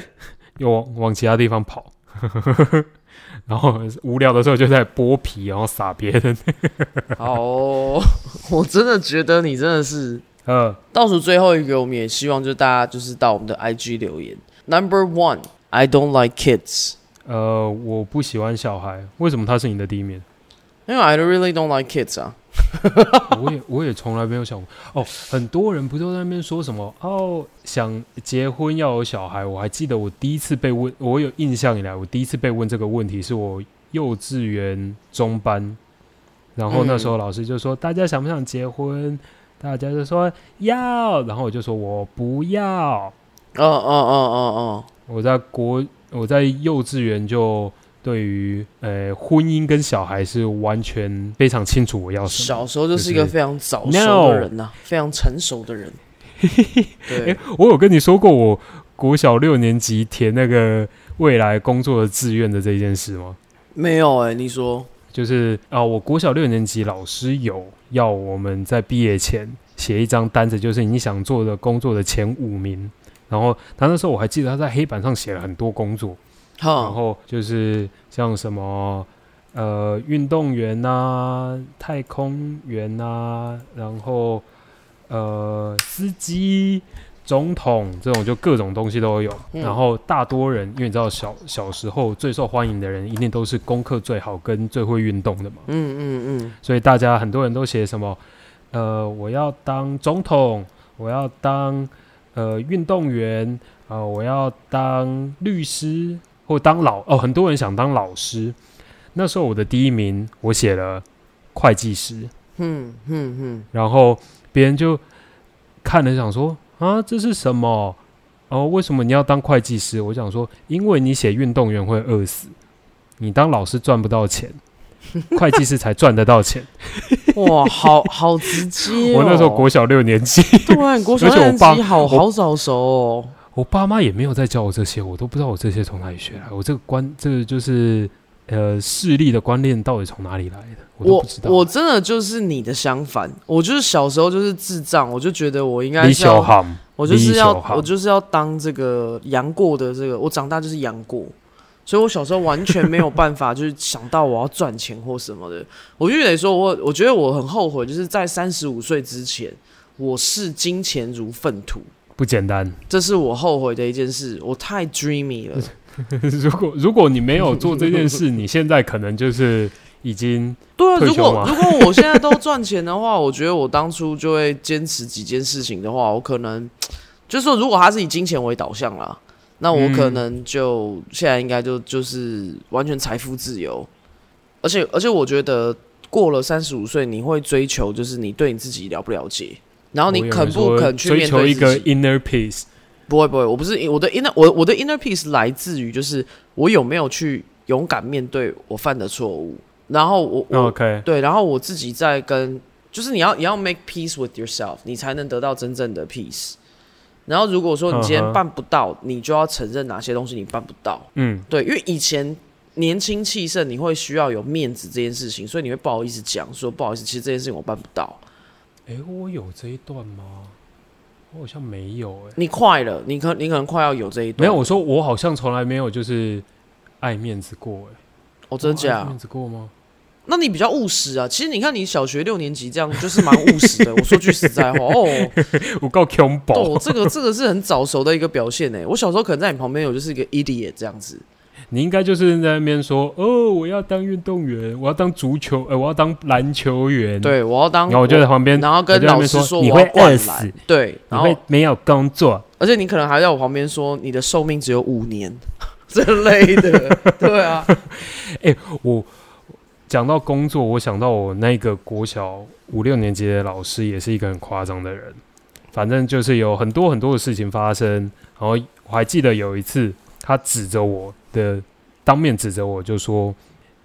又往往其他地方跑。然后无聊的时候就在剥皮，然后撒别人。好哦、我真的觉得你真的是呃，倒数最后一个，我们也希望就是大家就是到我们的 IG 留言。Number one, I don't like kids，呃，我不喜欢小孩，为什么他是你的第一名？因为 I really don't like kids 啊。我也我也从来没有想过哦，很多人不都在那边说什么哦，想结婚要有小孩。我还记得我第一次被问，我有印象以来，我第一次被问这个问题是我幼稚园中班，然后那时候老师就说、大家想不想结婚？大家就说要，然后我就说我不要。哦哦哦哦哦我在国我在幼稚园就对于呃婚姻跟小孩是完全非常清楚我要哦，什么。小时候就是一个非常早熟的人呐、非常成熟的人。对诶，我有跟你说过我国小六年级填那个未来工作的志愿的这件事吗？没有哎、你说就是啊、我国小六年级老师有要我们在毕业前写一张单子，就是你想做的工作的前五名。然后他那时候我还记得他在黑板上写了很多工作，然哈，后就是像什么呃运动员呐、太空员呐、然后呃司机、总统这种就各种东西都有。嗯。然后大多人，因为你知道小小时候最受欢迎的人一定都是功课最好跟最会运动的嘛，嗯嗯嗯，所以大家很多人都写什么呃我要当总统，我要当呃运动员啊、呃我要当律师或当老哦，很多人想当老师。那时候我的第一名，我写了会计师，嗯嗯嗯，然后别人就看了想说啊，这是什么？哦，为什么你要当会计师？我想说，因为你写运动员会饿死，你当老师赚不到钱，会计师才赚得到钱。哇，好好直接、哦。我那时候国小六年级，对，你国小 而且我爸年级好好早熟哦。我爸妈也没有在教我这些，我都不知道我这些从哪里学来。我这个观，这个就是呃势力的观念到底从哪里来的，我不知道。我真的就是你的相反，我就是小时候就是智障，我就觉得我应该李是要小航，我就是要我就是要当这个杨过的这个，我长大就是杨过，所以我小时候完全没有办法，就是想到我要赚钱或什么的。我就得说我，我觉得我很后悔，就是在三十五岁之前，我视金钱如粪土，不简单。这是我后悔的一件事。我太 dreamy 了，如果如果你没有做这件事，你现在可能就是已经对啊，如果如果我现在都赚钱的话，我觉得我当初就会坚持几件事情的话，我可能就是说，如果他是以金钱为导向啦，那我可嗯能就现在应该就就是完全财富自由，而且而且我觉得过了三十五岁，你会追求就是你对你自己了不了解，然后你肯不肯去追求一个 inner peace？不会不会，我不是我的 inner 我我的 inner peace 来自于就是我有没有去勇敢面对我犯的错误，然后我我、OK，对，然后我自己在跟，就是你要你要 make peace with yourself，你才能得到真正的 peace。然后如果说你今天办不到，你就要承认哪些东西你办不到。嗯，对，因为以前年轻气盛，你会需要有面子这件事情，所以你会不好意思讲说不好意思，其实这件事情我办不到。诶，我有这一段吗？我好像没有哎。你快了，你可你可能快要有这一段。没有，我说我好像从来没有就是爱面子过哎。哦，真我爱假？面子过吗？那你比较务实啊。其实你看你小学六年级这样，就是蛮务实的。我说句实在话，哦，我告穷宝哦，，这个这个是很早熟的一个表现呢。我小时候可能在你旁边，有就是一个 idiot 这样子。你应该就是在那边说哦，我要当运动员，我要当足球，呃，我要当篮球员。，对，我要当，然后我就在旁边，然后跟老师说你会灌饿死篮，对，然后没有工作。而且你可能还在我旁边说你的寿命只有五年 之类的，对啊，哎我讲到工作，我想到我那个国小五六年级的老师也是一个很夸张的人。反正就是有很多很多的事情发生，然后我还记得有一次，他指着我的当面指责我就说：“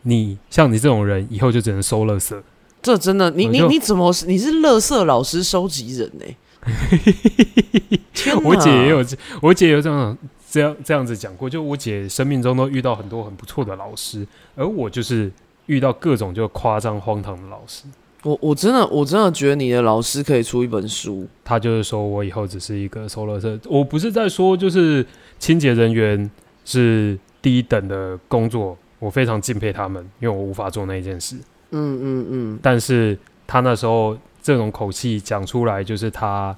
你像你这种人，以后就只能收垃圾。这真的，你你你怎么你是乐色老师收集人呢！我姐也有，我姐有这样这样这样子讲过，就我姐生命中都遇到很多很不错的老师，而我就是遇到各种就夸张荒唐的老师。我我真的我真的觉得你的老师可以出一本书，他就是说我以后只是一个收垃圾，我不是在说就是清洁人员是低等的工作，我非常敬佩他们，因为我无法做那一件事。嗯嗯嗯，但是他那时候这种口气讲出来，就是他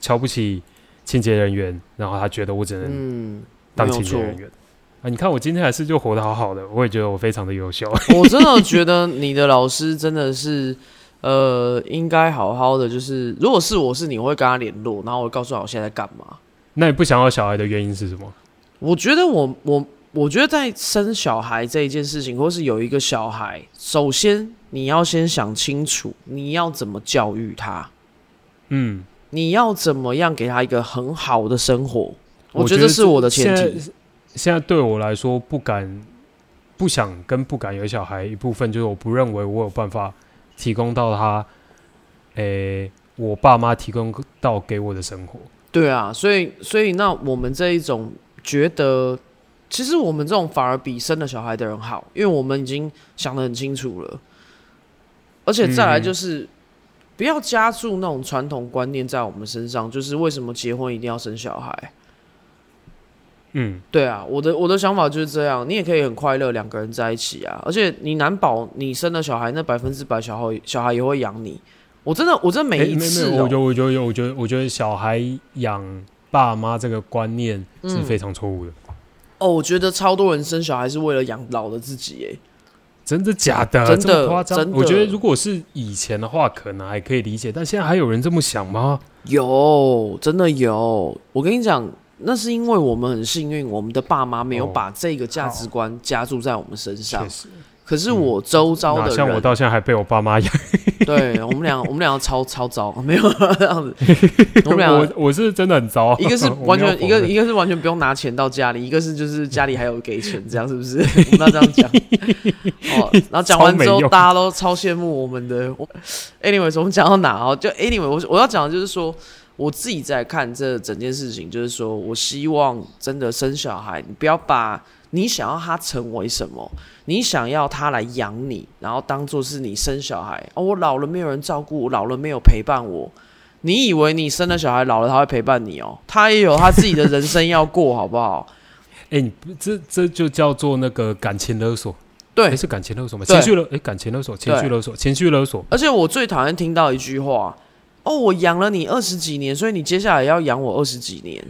瞧不起清洁人员，然后他觉得我只能嗯，当清洁人员。啊，你看我今天还是就活得好好的，我也觉得我非常的优秀。我真的觉得你的老师真的是，呃，应该好好的，就是如果是我是你，我会跟他联络，然后我告诉他我现在在干嘛。那你不想要小孩的原因是什么？我觉得我我我觉得在生小孩这一件事情，或是有一个小孩，首先你要先想清楚你要怎么教育他，嗯，你要怎么样给他一个很好的生活。我觉觉得这是我的前现在提。现在对我来说，不敢、不想跟不敢有小孩，一部分就是我不认为我有办法提供到他，诶、我爸妈提供到给我的生活。对啊，所以所以那我们这一种觉得，其实我们这种反而比生了小孩的人好，因为我们已经想得很清楚了，而且再来嗯就是。不要加注那种传统观念在我们身上，就是为什么结婚一定要生小孩？嗯，对啊，我的我的想法就是这样，你也可以很快乐两个人在一起啊，而且你难保你生了小孩，那百分之百小孩小孩也会养你。我真的我真的每一次、我觉得，我觉得，我觉得，我觉得小孩养爸妈这个观念是嗯非常错误的。哦，我觉得超多人生小孩是为了养老的自己，哎，真的假的？真的夸张？我觉得如果是以前的话，可能还可以理解，但现在还有人这么想吗？有，真的有。我跟你讲，那是因为我们很幸运，我们的爸妈没有哦把这个价值观加注在我们身上确。实，可是我周遭的人，像我到现在还被我爸妈养。对我们俩，我们两个超超糟，没有这样子。我们俩我我是真的很糟，一个是完全一个一个是完全不用拿钱到家里，一个是就是家里还有给钱，这样是不是？我们要这样讲。哦，然后讲完之后，大家都超羡慕我们的。我 anyways，我们讲到哪哦？就 anyway，我我要讲的就是说，我自己在看这整件事情，就是说我希望真的生小孩，你不要把你想要他成为什么，你想要他来养你，然后当做是你生小孩哦，我老了没有人照顾，我老了没有陪伴我。你以为你生了小孩老了他会陪伴你哦？他也有他自己的人生要过，好不好？哎、你不这这就叫做那个感情勒索，对哎、，是感情勒索吗？对情绪勒，哎、感情勒索，情绪勒索，情绪勒索，而且我最讨厌听到一句话：哦，我养了你二十几年，所以你接下来要养我二十几年。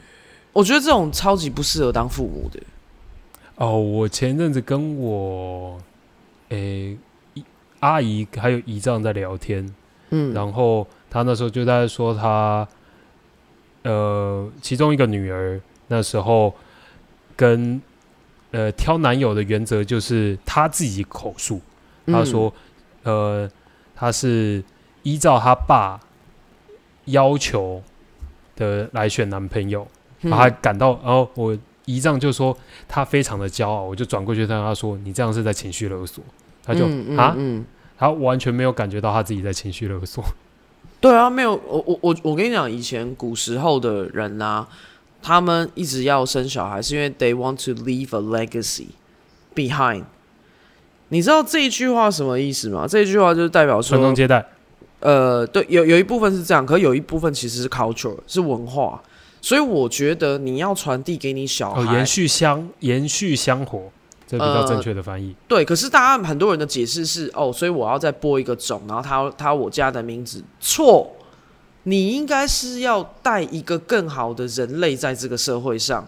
我觉得这种超级不适合当父母的。哦，我前阵子跟我，诶、一阿姨还有姨丈在聊天，嗯，然后他那时候就在说他，呃，其中一个女儿那时候跟呃挑男友的原则就是她自己口述，他嗯。说，呃，她是依照她爸要求的来选男朋友，嗯。把他感到，然后我姨丈就说他非常的骄傲，我就转过去跟他说，你这样是在情绪勒索，他就嗯啊，嗯，他完全没有感觉到他自己在情绪勒索，对啊，没有，我我我我跟你讲，以前古时候的人啊，他们一直要生小孩，是因为 they want to leave a legacy behind。你知道这一句话什么意思吗？这一句话就是代表说，传宗接代，呃，对，有有一部分是这样，可有一部分其实是 culture，是文化。所以我觉得你要传递给你小哦，孩，延续香延续香火，这比较呃正确的翻译。对，可是大家很多人的解释是哦，所以我要再播一个种，然后他他我家的名字错，你应该是要带一个更好的人类在这个社会上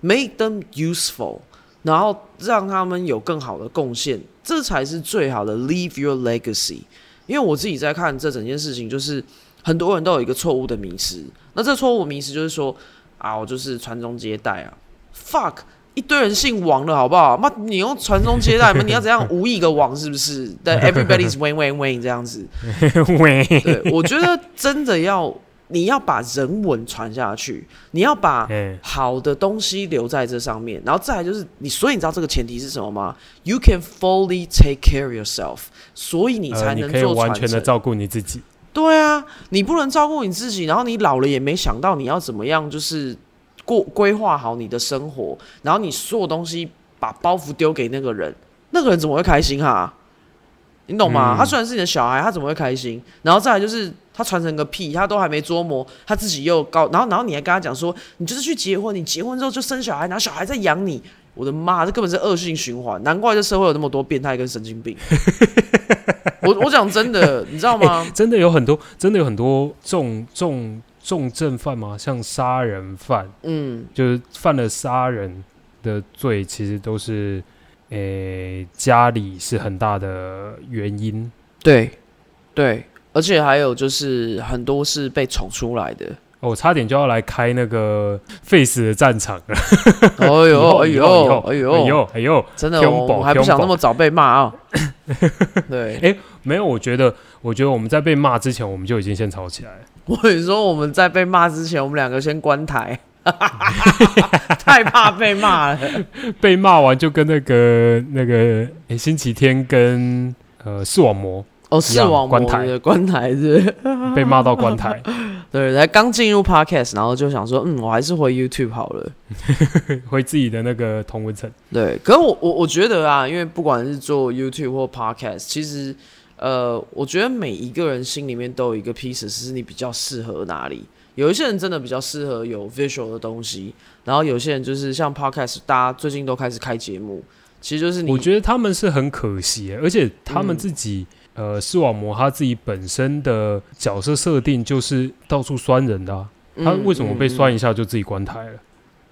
，make them useful，然后让他们有更好的贡献，这才是最好的 leave your legacy。因为我自己在看这整件事情，就是很多人都有一个错误的迷失，那这错误迷失就是说啊，我就是传宗接代啊，fuck。一堆人姓王了，好不好？妈，你用传宗接代吗？你要怎样无一个王是不是？对，everybody's win win win 这样子。喂，对，我觉得真的要你要把人文传下去，你要把 哎，好的东西留在这上面，然后再来就是你，所以你知道这个前提是什么吗？You can fully take care of yourself，所以你才呃，你可以能做。完全的照顾你自己。对啊，你不能照顾你自己，然后你老了也没想到你要怎么样，就是过规划好你的生活，然后你所有东西把包袱丢给那个人，那个人怎么会开心哈？你懂吗？嗯他虽然是你的小孩，他怎么会开心？然后再来就是他传承个屁，他都还没琢磨，他自己又高，然后然后你还跟他讲说，你就是去结婚，你结婚之后就生小孩，然后小孩再养你。我的妈，这根本是恶性循环，难怪这社会有那么多变态跟神经病。我我讲真的，你知道吗？真的有很多，真的有很多重重重症犯吗？像杀人犯，嗯，就是犯了杀人的罪，其实都是，诶、家里是很大的原因。对，对，而且还有就是很多是被宠出来的。哦我差点就要来开那个 Face 的战场了。哎呦，哎呦哎呦，哎哎呦，哎呦，真的，我我还不想那么早被骂啊。对，哎没有，我觉得，我觉得我们在被骂之前，我们就已经先吵起来了。我跟你说，我们在被骂之前，我们两个先关台，太怕被骂了。被骂完就跟那个那个、诶星期天跟呃视网膜哦，视网膜关台的关台是是，被骂到关台，对，才刚进入 podcast，然后就想说，嗯，我还是回 YouTube 好了。回自己的那个同文层。对，可是我我我觉得啊，因为不管是做 YouTube 或 Podcast，其实呃，我觉得每一个人心里面都有一个 piece 是你比较适合哪里。有一些人真的比较适合有 visual 的东西，然后有些人就是像 Podcast，大家最近都开始开节目，其实就是你我觉得他们是很可惜，而且他们嗯自己、呃视网膜他自己本身的角色设定就是到处酸人的、啊，他嗯为什么被酸嗯嗯一下就自己关台了？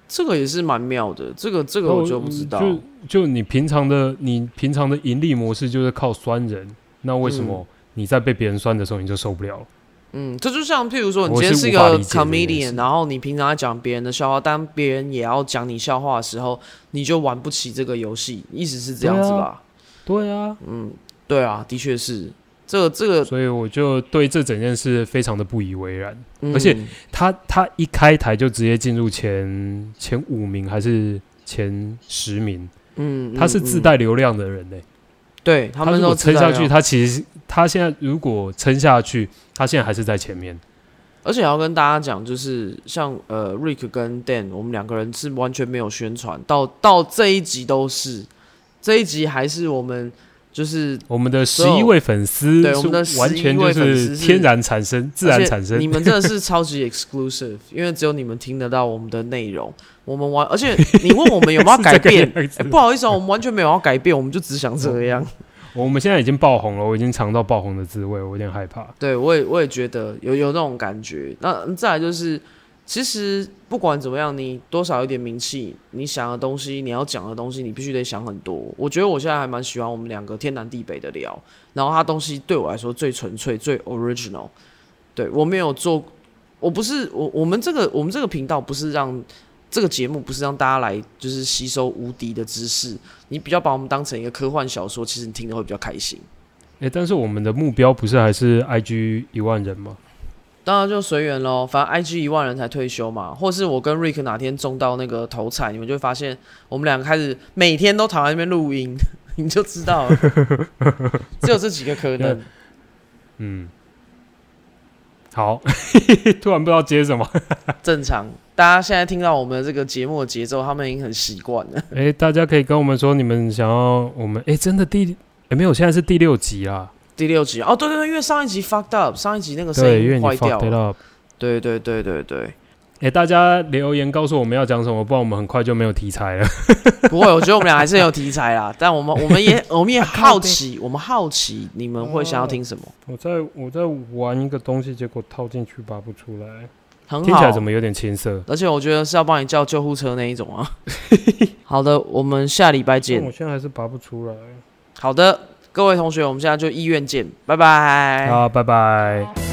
这个也是蛮妙的，这个这个我就不知道。就就你平常的你平常的盈利模式就是靠酸人，那为什么你在被别人酸的时候你就受不了了？嗯，这就像譬如说，你今天是一个 comedian，然后你平常在讲别人的笑话，当别人也要讲你笑话的时候，你就玩不起这个游戏，意思是这样子对啊吧？对啊，嗯，对啊，的确是。这个这个，所以我就对这整件事非常的不以为然。嗯。而且他他一开台就直接进入前前五名还是前十名，嗯，他是自嗯，带流量的人呢、对他们都撑下去，他其实他现在如果撑下去，他现在还是在前面。而且要跟大家讲，就是像呃，Rick 跟 Dan，我们两个人是完全没有宣传，到到这一集都是，这一集还是我们就是我们的十一位粉丝对我们的是完全11就位粉丝天然产生、自然产生你。们真的是超级 exclusive，因为只有你们听得到我们的内容。我们完，而且你问我们有没有 改变？不好意思啊，我们完全没有要改变，我们就只想这样。我们现在已经爆红了，我已经尝到爆红的滋味，我有点害怕。对我也我也觉得有有那种感觉。那再来就是，其实不管怎么样，你多少有点名气，你想的东西，你要讲的东西，你必须得想很多。我觉得我现在还蛮喜欢我们两个天南地北的聊，然后他东西对我来说最纯粹、最 original。对我没有做，我不是我我们这个我们这个频道不是让这个节目不是让大家来就是吸收无敌的知识，你比较把我们当成一个科幻小说，其实你听的会比较开心。哎、但是我们的目标不是还是 IG 一万人吗？当然就随缘喽，反正 IG 一万人才退休嘛，或是我跟 Rick 哪天中到那个头彩，你们就会发现我们两个开始每天都躺在那边录音，你就知道了，只有这几个可能。嗯，好，突然不知道接什么。正常，大家现在听到我们的这个节目的节奏，他们已经很习惯了。哎、大家可以跟我们说你们想要我们哎、真的第哎、没有，现在是第六集啦。第六集哦，对对对，因为上一集 fucked up，上一集那个声音坏掉了。对对对对对，哎、大家留言告诉我们要讲什么，不然我们很快就没有题材了。不会，我觉得我们俩还是很有题材啦。但我们我们也 我们也好奇，我们好奇你们会想要听什么？我在我在玩一个东西，结果套进去拔不出来，很听起来怎么有点青涩？而且我觉得是要帮你叫救护车那一种啊。好的，我们下礼拜见我。现在还是拔不出来。好的，各位同学，我们现在就医院见，拜拜。好，拜拜。